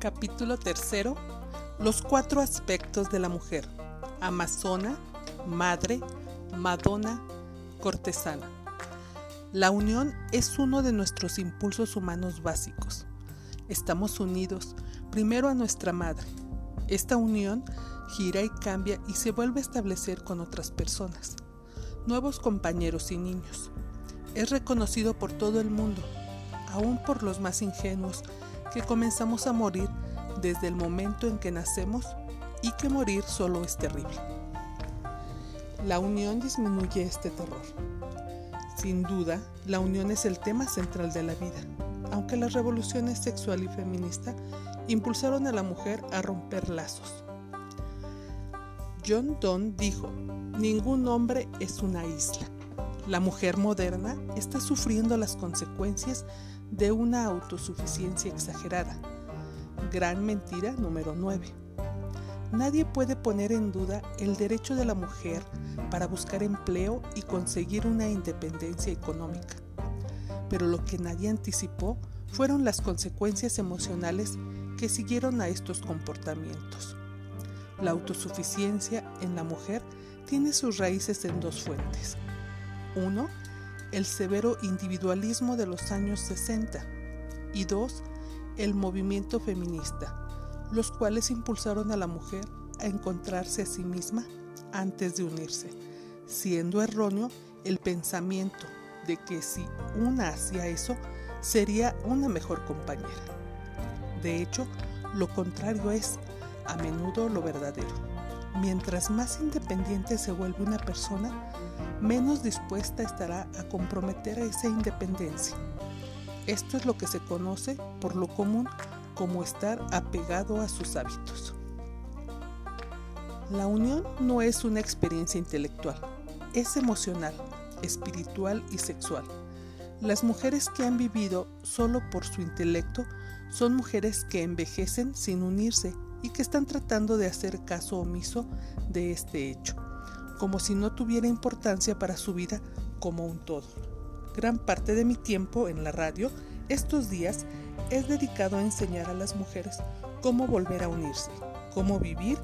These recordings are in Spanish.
Capítulo tercero. Los cuatro aspectos de la mujer. Amazona, madre, madonna, cortesana. La unión es uno de nuestros impulsos humanos básicos. Estamos unidos primero a nuestra madre. Esta unión gira y cambia y se vuelve a establecer con otras personas, nuevos compañeros y niños. Es reconocido por todo el mundo, aún por los más ingenuos que comenzamos a morir desde el momento en que nacemos y que morir solo es terrible. La unión disminuye este terror. Sin duda, la unión es el tema central de la vida, aunque las revoluciones sexual y feminista impulsaron a la mujer a romper lazos. John Donne dijo, ningún hombre es una isla. La mujer moderna está sufriendo las consecuencias de una autosuficiencia exagerada. Gran mentira número 9. Nadie puede poner en duda el derecho de la mujer para buscar empleo y conseguir una independencia económica. Pero lo que nadie anticipó fueron las consecuencias emocionales que siguieron a estos comportamientos. La autosuficiencia en la mujer tiene sus raíces en dos fuentes. Uno, el severo individualismo de los años 60 y dos, el movimiento feminista, los cuales impulsaron a la mujer a encontrarse a sí misma antes de unirse, siendo erróneo el pensamiento de que si una hacía eso, sería una mejor compañera. De hecho, lo contrario es a menudo lo verdadero. Mientras más independiente se vuelve una persona, menos dispuesta estará a comprometer esa independencia. Esto es lo que se conoce por lo común como estar apegado a sus hábitos. La unión no es una experiencia intelectual, es emocional, espiritual y sexual. Las mujeres que han vivido solo por su intelecto son mujeres que envejecen sin unirse y que están tratando de hacer caso omiso de este hecho como si no tuviera importancia para su vida como un todo. Gran parte de mi tiempo en la radio estos días es dedicado a enseñar a las mujeres cómo volver a unirse, cómo vivir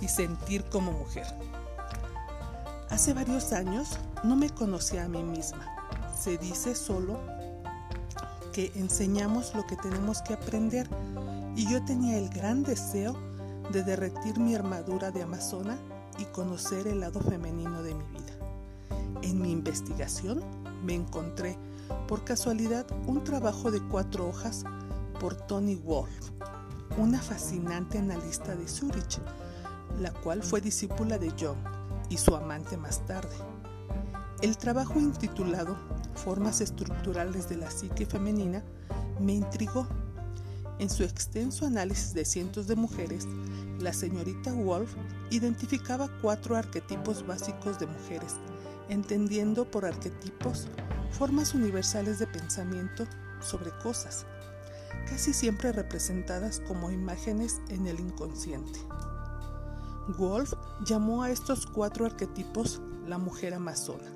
y sentir como mujer. Hace varios años no me conocía a mí misma. Se dice solo que enseñamos lo que tenemos que aprender y yo tenía el gran deseo de derretir mi armadura de amazona y conocer el lado femenino de mi vida. En mi investigación me encontré por casualidad un trabajo de cuatro hojas por Tony Wolf, una fascinante analista de Zurich, la cual fue discípula de Jung y su amante más tarde. El trabajo intitulado Formas estructurales de la psique femenina me intrigó. En su extenso análisis de cientos de mujeres, la señorita Wolf identificaba cuatro arquetipos básicos de mujeres, entendiendo por arquetipos formas universales de pensamiento sobre cosas, casi siempre representadas como imágenes en el inconsciente. Wolf llamó a estos cuatro arquetipos la mujer amazona,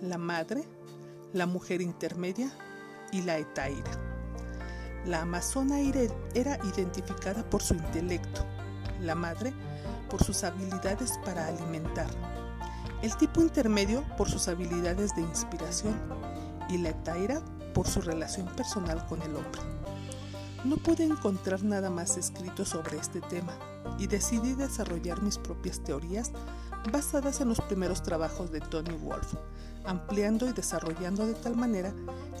la madre, la mujer intermedia y la etaira. La amazona era identificada por su intelecto, la madre por sus habilidades para alimentar, el tipo intermedio por sus habilidades de inspiración y la etaira por su relación personal con el hombre. No pude encontrar nada más escrito sobre este tema y decidí desarrollar mis propias teorías basadas en los primeros trabajos de Tony Wolf, ampliando y desarrollando de tal manera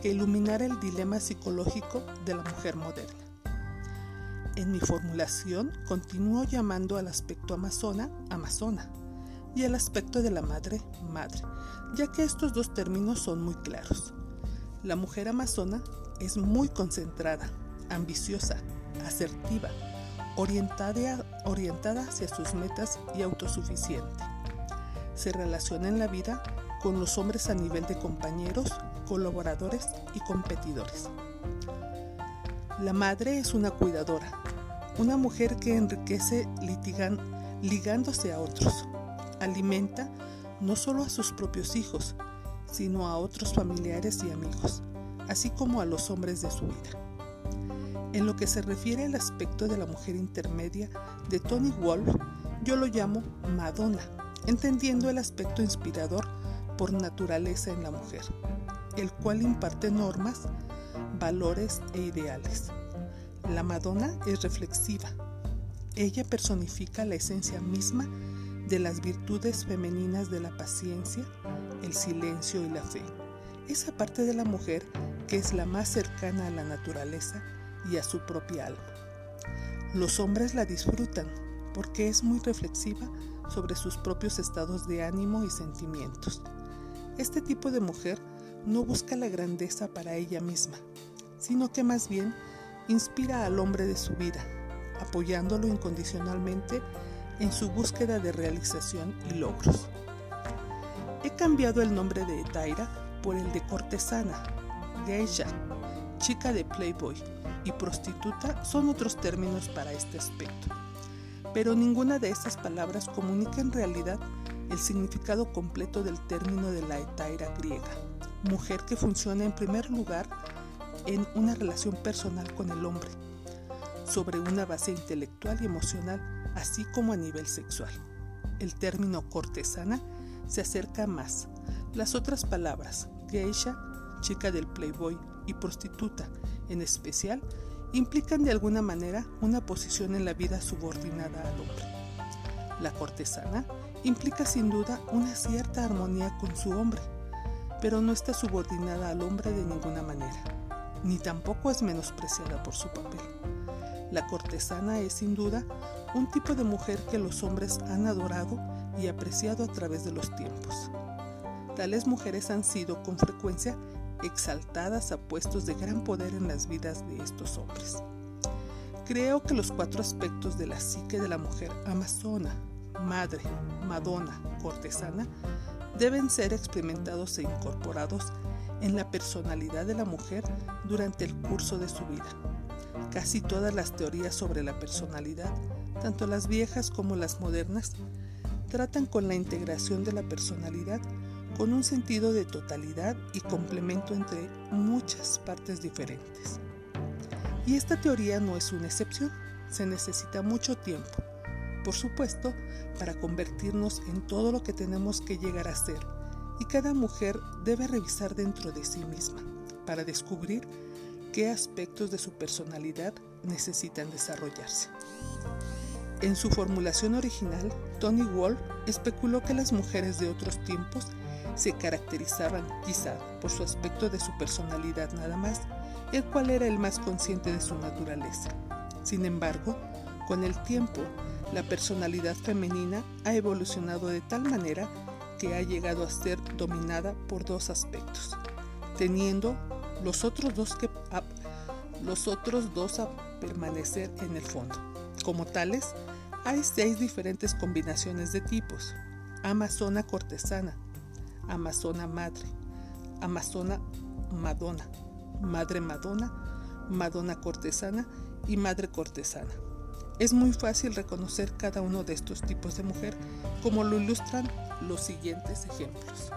que iluminara el dilema psicológico de la mujer moderna. En mi formulación continúo llamando al aspecto amazona amazona y al aspecto de la madre madre, ya que estos dos términos son muy claros. La mujer amazona es muy concentrada, ambiciosa, asertiva, orientada, orientada hacia sus metas y autosuficiente. Se relaciona en la vida con los hombres a nivel de compañeros, colaboradores y competidores. La madre es una cuidadora, una mujer que enriquece litigan, ligándose a otros. Alimenta no solo a sus propios hijos, sino a otros familiares y amigos, así como a los hombres de su vida. En lo que se refiere al aspecto de la mujer intermedia de Tony Wolf, yo lo llamo Madonna, entendiendo el aspecto inspirador por naturaleza en la mujer, el cual imparte normas, valores e ideales. La Madonna es reflexiva. Ella personifica la esencia misma de las virtudes femeninas de la paciencia, el silencio y la fe. Esa parte de la mujer que es la más cercana a la naturaleza y a su propia alma. Los hombres la disfrutan porque es muy reflexiva sobre sus propios estados de ánimo y sentimientos. Este tipo de mujer no busca la grandeza para ella misma, sino que más bien inspira al hombre de su vida, apoyándolo incondicionalmente en su búsqueda de realización y logros. He cambiado el nombre de Taira por el de cortesana, geisha, chica de Playboy y prostituta son otros términos para este aspecto. Pero ninguna de estas palabras comunica en realidad el significado completo del término de la etaira griega, mujer que funciona en primer lugar en una relación personal con el hombre, sobre una base intelectual y emocional, así como a nivel sexual. El término cortesana se acerca más. Las otras palabras, geisha, chica del playboy y prostituta en especial, implican de alguna manera una posición en la vida subordinada al hombre. La cortesana implica sin duda una cierta armonía con su hombre, pero no está subordinada al hombre de ninguna manera, ni tampoco es menospreciada por su papel. La cortesana es sin duda un tipo de mujer que los hombres han adorado y apreciado a través de los tiempos. Tales mujeres han sido con frecuencia exaltadas a puestos de gran poder en las vidas de estos hombres. Creo que los cuatro aspectos de la psique de la mujer amazona, madre, madonna, cortesana, deben ser experimentados e incorporados en la personalidad de la mujer durante el curso de su vida. Casi todas las teorías sobre la personalidad, tanto las viejas como las modernas, tratan con la integración de la personalidad con un sentido de totalidad y complemento entre muchas partes diferentes. Y esta teoría no es una excepción, se necesita mucho tiempo, por supuesto, para convertirnos en todo lo que tenemos que llegar a ser, y cada mujer debe revisar dentro de sí misma para descubrir qué aspectos de su personalidad necesitan desarrollarse. En su formulación original, Tony Wolf especuló que las mujeres de otros tiempos se caracterizaban quizá por su aspecto de su personalidad nada más, el cual era el más consciente de su naturaleza. Sin embargo, con el tiempo, la personalidad femenina ha evolucionado de tal manera que ha llegado a ser dominada por dos aspectos, teniendo los otros dos, que, los otros dos a permanecer en el fondo. Como tales, hay seis diferentes combinaciones de tipos. Amazona cortesana, Amazona Madre, Amazona Madonna, Madre Madonna, Madonna Cortesana y Madre Cortesana. Es muy fácil reconocer cada uno de estos tipos de mujer como lo ilustran los siguientes ejemplos.